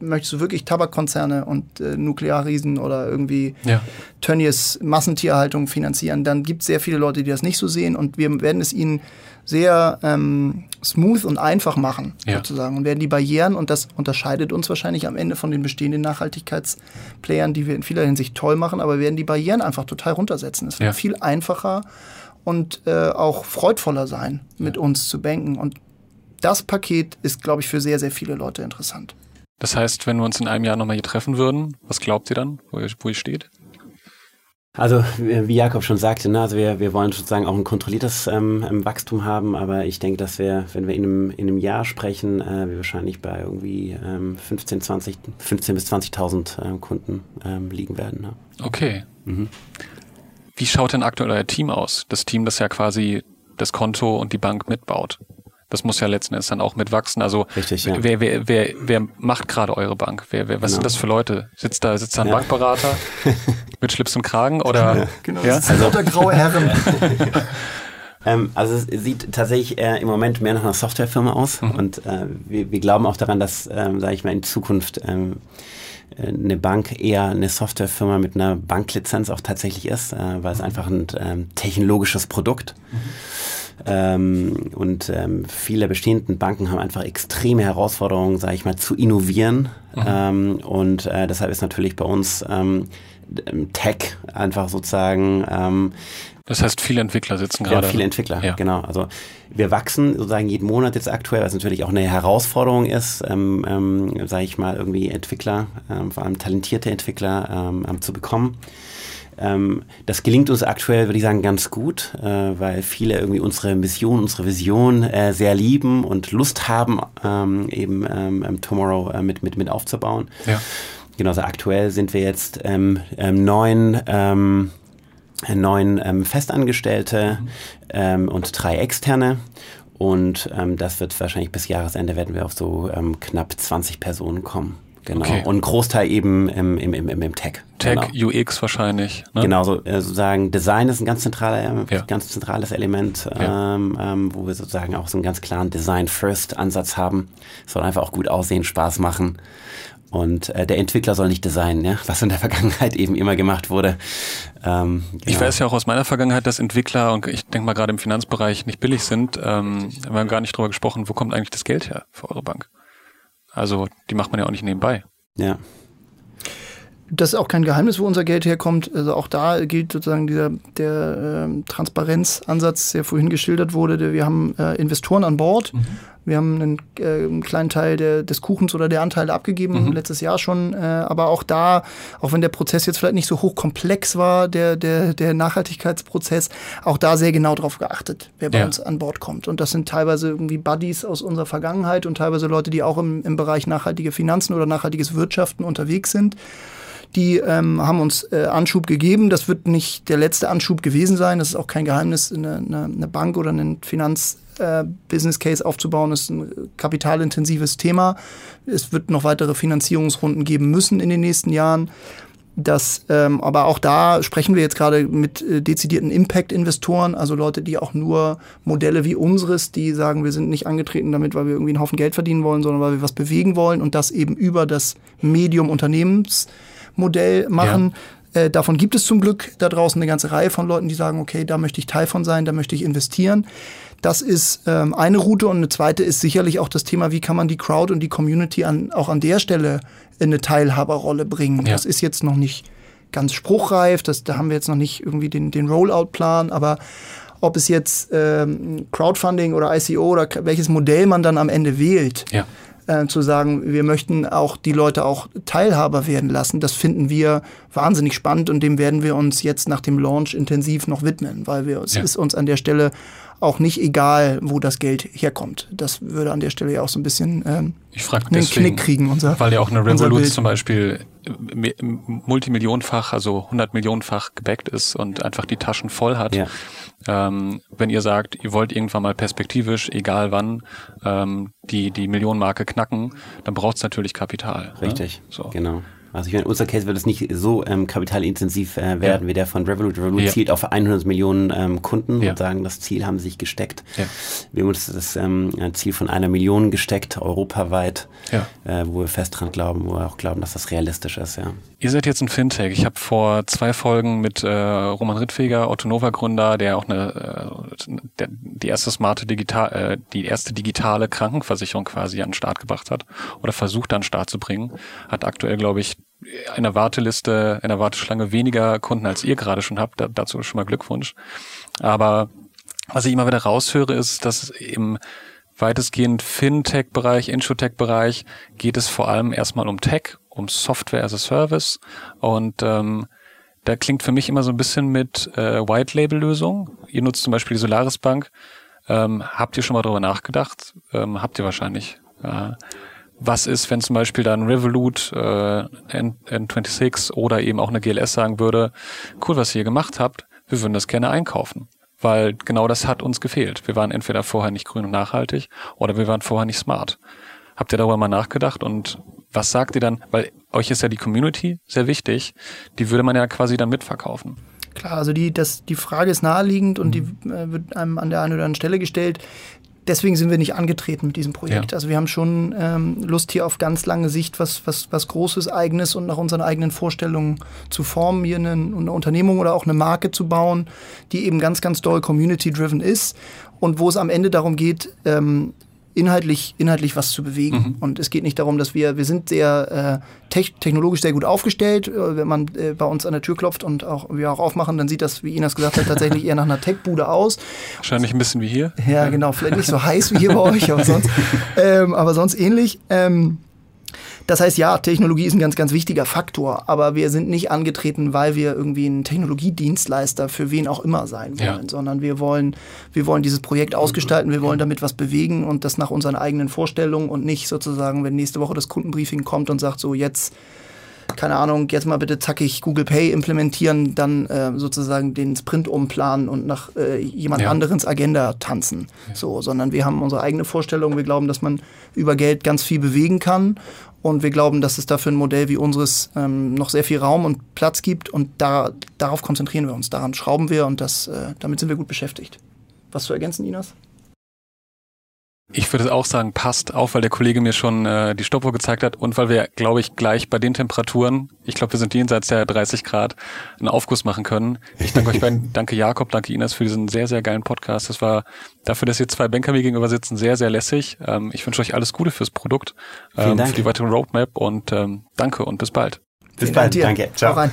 möchtest du wirklich Tabakkonzerne und äh, Nuklearriesen oder irgendwie ja. Tönnies Massentierhaltung finanzieren, dann gibt es sehr viele Leute, die das nicht so sehen und wir werden es ihnen sehr ähm, smooth und einfach machen, ja. sozusagen. Und werden die Barrieren, und das unterscheidet uns wahrscheinlich am Ende von den bestehenden Nachhaltigkeitsplayern, die wir in vieler Hinsicht toll machen, aber werden die Barrieren einfach total runtersetzen. Es wird ja. viel einfacher und äh, auch freudvoller sein, mit ja. uns zu banken. Und das Paket ist, glaube ich, für sehr, sehr viele Leute interessant. Das heißt, wenn wir uns in einem Jahr nochmal hier treffen würden, was glaubt ihr dann, wo ihr, wo ihr steht? Also wie Jakob schon sagte, ne, also wir, wir wollen sozusagen auch ein kontrolliertes ähm, ähm Wachstum haben, aber ich denke, dass wir, wenn wir in einem, in einem Jahr sprechen, äh, wir wahrscheinlich bei irgendwie ähm, 15, 20, 15 bis 20.000 ähm, Kunden ähm, liegen werden. Ne? Okay. Mhm. Wie schaut denn aktuell euer Team aus? Das Team, das ja quasi das Konto und die Bank mitbaut das muss ja letzten Endes dann auch mitwachsen. Also Richtig, ja. wer, wer, wer, wer macht gerade eure Bank? Wer, wer, was genau. sind das für Leute? Sitzt da, sitzt da ein ja. Bankberater mit Schlips und Kragen oder? Ja. Genau, ja? also, graue Herren. ähm, also es sieht tatsächlich äh, im Moment mehr nach einer Softwarefirma aus mhm. und äh, wir, wir glauben auch daran, dass, ähm, sage ich mal, in Zukunft ähm, äh, eine Bank eher eine Softwarefirma mit einer Banklizenz auch tatsächlich ist, äh, weil es mhm. einfach ein ähm, technologisches Produkt. Mhm. Ähm, und ähm, viele bestehenden Banken haben einfach extreme Herausforderungen, sage ich mal, zu innovieren. Mhm. Ähm, und äh, deshalb ist natürlich bei uns ähm, Tech einfach sozusagen. Ähm, das heißt, viele Entwickler sitzen gerade. Ja, viele Entwickler, ja. genau. Also wir wachsen sozusagen jeden Monat jetzt aktuell, was natürlich auch eine Herausforderung ist, ähm, ähm, sage ich mal, irgendwie Entwickler, ähm, vor allem talentierte Entwickler ähm, zu bekommen. Ähm, das gelingt uns aktuell, würde ich sagen, ganz gut, äh, weil viele irgendwie unsere Mission, unsere Vision äh, sehr lieben und Lust haben, ähm, eben ähm, ähm Tomorrow äh, mit, mit, mit aufzubauen. Ja. Genau, also aktuell sind wir jetzt ähm, ähm, neun ähm, neun ähm, Festangestellte mhm. und drei externe. Und ähm, das wird wahrscheinlich bis Jahresende werden wir auf so ähm, knapp 20 Personen kommen. Genau. Okay. Und ein Großteil eben im, im, im, im Tech. Tech, genau. UX wahrscheinlich. Ne? Genau, so, äh, sozusagen Design ist ein ganz, zentraler, ja. ganz zentrales Element, ja. ähm, wo wir sozusagen auch so einen ganz klaren Design-First-Ansatz haben. Es soll einfach auch gut aussehen, Spaß machen. Und äh, der Entwickler soll nicht designen, ja? was in der Vergangenheit eben immer gemacht wurde. Ähm, genau. Ich weiß ja auch aus meiner Vergangenheit, dass Entwickler und ich denke mal gerade im Finanzbereich nicht billig sind. Ähm, wir haben gar nicht drüber gesprochen, wo kommt eigentlich das Geld her für eure Bank? Also die macht man ja auch nicht nebenbei. Ja. Das ist auch kein Geheimnis, wo unser Geld herkommt. Also auch da gilt sozusagen dieser der äh, Transparenzansatz, der vorhin geschildert wurde. Wir haben äh, Investoren an Bord. Mhm. Wir haben einen, äh, einen kleinen Teil der, des Kuchens oder der Anteile abgegeben, mhm. letztes Jahr schon. Äh, aber auch da, auch wenn der Prozess jetzt vielleicht nicht so hochkomplex war, der, der, der Nachhaltigkeitsprozess, auch da sehr genau darauf geachtet, wer bei ja. uns an Bord kommt. Und das sind teilweise irgendwie Buddies aus unserer Vergangenheit und teilweise Leute, die auch im, im Bereich nachhaltige Finanzen oder nachhaltiges Wirtschaften unterwegs sind. Die ähm, haben uns äh, Anschub gegeben. Das wird nicht der letzte Anschub gewesen sein. Das ist auch kein Geheimnis. Eine, eine, Bank oder ein Finanz äh, Case aufzubauen, ist ein kapitalintensives Thema. Es wird noch weitere Finanzierungsrunden geben müssen in den nächsten Jahren. Das, ähm, aber auch da sprechen wir jetzt gerade mit äh, dezidierten Impact-Investoren, also Leute, die auch nur Modelle wie unseres, die sagen, wir sind nicht angetreten damit, weil wir irgendwie einen Haufen Geld verdienen wollen, sondern weil wir was bewegen wollen und das eben über das Medium Unternehmensmodell machen. Ja. Äh, davon gibt es zum Glück da draußen eine ganze Reihe von Leuten, die sagen, okay, da möchte ich Teil von sein, da möchte ich investieren. Das ist ähm, eine Route und eine zweite ist sicherlich auch das Thema, wie kann man die Crowd und die Community an, auch an der Stelle in eine Teilhaberrolle bringen. Ja. Das ist jetzt noch nicht ganz spruchreif, das, da haben wir jetzt noch nicht irgendwie den, den Rollout-Plan, aber ob es jetzt ähm, Crowdfunding oder ICO oder welches Modell man dann am Ende wählt, ja. Äh, zu sagen, wir möchten auch die Leute auch Teilhaber werden lassen, das finden wir wahnsinnig spannend und dem werden wir uns jetzt nach dem Launch intensiv noch widmen, weil wir es ja. ist uns an der Stelle auch nicht egal, wo das Geld herkommt. Das würde an der Stelle ja auch so ein bisschen ähm, ich frag einen deswegen, Knick kriegen. Unser, weil ja auch eine Revolut zum Beispiel äh, multimillionenfach, also 100 Millionenfach gebackt ist und einfach die Taschen voll hat. Ja. Ähm, wenn ihr sagt, ihr wollt irgendwann mal perspektivisch, egal wann, ähm, die, die Millionenmarke knacken, dann braucht es natürlich Kapital. Ne? Richtig, ne? so. genau. Also ich meine, unser Case wird es nicht so ähm, kapitalintensiv äh, werden ja. wie der von Revolut. Revolut ja. zielt auf 100 Millionen ähm, Kunden ja. und sagen, das Ziel haben sie sich gesteckt. Wir haben uns das ähm, Ziel von einer Million gesteckt, europaweit, äh, wo wir fest dran glauben, wo wir auch glauben, dass das realistisch ist. Ja. Ihr seid jetzt ein Fintech. Ich habe vor zwei Folgen mit äh, Roman Rittfeger, Otto Nova Gründer, der auch eine äh, der, die erste smarte digital, äh, die erste digitale Krankenversicherung quasi an den Start gebracht hat oder versucht an den Start zu bringen, hat aktuell glaube ich einer Warteliste, einer Warteschlange weniger Kunden als ihr gerade schon habt. Da, dazu schon mal Glückwunsch. Aber was ich immer wieder raushöre, ist, dass im weitestgehend Fintech-Bereich, Insurtech-Bereich geht es vor allem erstmal um Tech, um Software as a Service und ähm, da klingt für mich immer so ein bisschen mit äh, White-Label-Lösung. Ihr nutzt zum Beispiel die Solaris Bank. Ähm, habt ihr schon mal darüber nachgedacht? Ähm, habt ihr wahrscheinlich. Ja was ist, wenn zum Beispiel dann Revolut, äh, N N26 oder eben auch eine GLS sagen würde, cool, was ihr gemacht habt, wir würden das gerne einkaufen. Weil genau das hat uns gefehlt. Wir waren entweder vorher nicht grün und nachhaltig oder wir waren vorher nicht smart. Habt ihr darüber mal nachgedacht und was sagt ihr dann? Weil euch ist ja die Community sehr wichtig, die würde man ja quasi dann mitverkaufen. Klar, also die, das, die Frage ist naheliegend und die mhm. äh, wird einem an der einen oder anderen Stelle gestellt deswegen sind wir nicht angetreten mit diesem Projekt. Ja. Also wir haben schon ähm, Lust hier auf ganz lange Sicht was, was, was Großes, Eigenes und nach unseren eigenen Vorstellungen zu formen, hier eine, eine Unternehmung oder auch eine Marke zu bauen, die eben ganz, ganz doll community-driven ist und wo es am Ende darum geht, ähm, inhaltlich, inhaltlich was zu bewegen. Mhm. Und es geht nicht darum, dass wir, wir sind sehr äh, te technologisch sehr gut aufgestellt. Äh, wenn man äh, bei uns an der Tür klopft und auch wir auch aufmachen, dann sieht das, wie Inas gesagt hat, tatsächlich eher nach einer Tech-Bude aus. Wahrscheinlich ein bisschen wie hier. Ja, genau. Vielleicht nicht so heiß wie hier bei euch, aber sonst, ähm, aber sonst ähnlich. Ähm, das heißt, ja, Technologie ist ein ganz, ganz wichtiger Faktor, aber wir sind nicht angetreten, weil wir irgendwie ein Technologiedienstleister für wen auch immer sein wollen, ja. sondern wir wollen, wir wollen dieses Projekt ausgestalten, wir wollen damit was bewegen und das nach unseren eigenen Vorstellungen und nicht sozusagen, wenn nächste Woche das Kundenbriefing kommt und sagt so, jetzt keine Ahnung, jetzt mal bitte zackig Google Pay implementieren, dann äh, sozusagen den Sprint umplanen und nach äh, jemand ja. anderens Agenda tanzen. Ja. So, sondern wir haben unsere eigene Vorstellung. Wir glauben, dass man über Geld ganz viel bewegen kann und wir glauben, dass es dafür ein Modell wie unseres ähm, noch sehr viel Raum und Platz gibt. Und da, darauf konzentrieren wir uns. Daran schrauben wir und das, äh, damit sind wir gut beschäftigt. Was zu ergänzen, Inas? Ich würde auch sagen, passt auf, weil der Kollege mir schon äh, die Stoppuhr gezeigt hat und weil wir, glaube ich, gleich bei den Temperaturen, ich glaube, wir sind jenseits der 30 Grad, einen Aufguss machen können. Ich danke euch beiden, danke Jakob, danke Ines für diesen sehr, sehr geilen Podcast. Das war dafür, dass ihr zwei Banker mir gegenüber sitzen, sehr, sehr lässig. Ähm, ich wünsche euch alles Gute fürs Produkt, ähm, für die weitere Roadmap und ähm, danke und bis bald. Bis bald, danke. Ciao.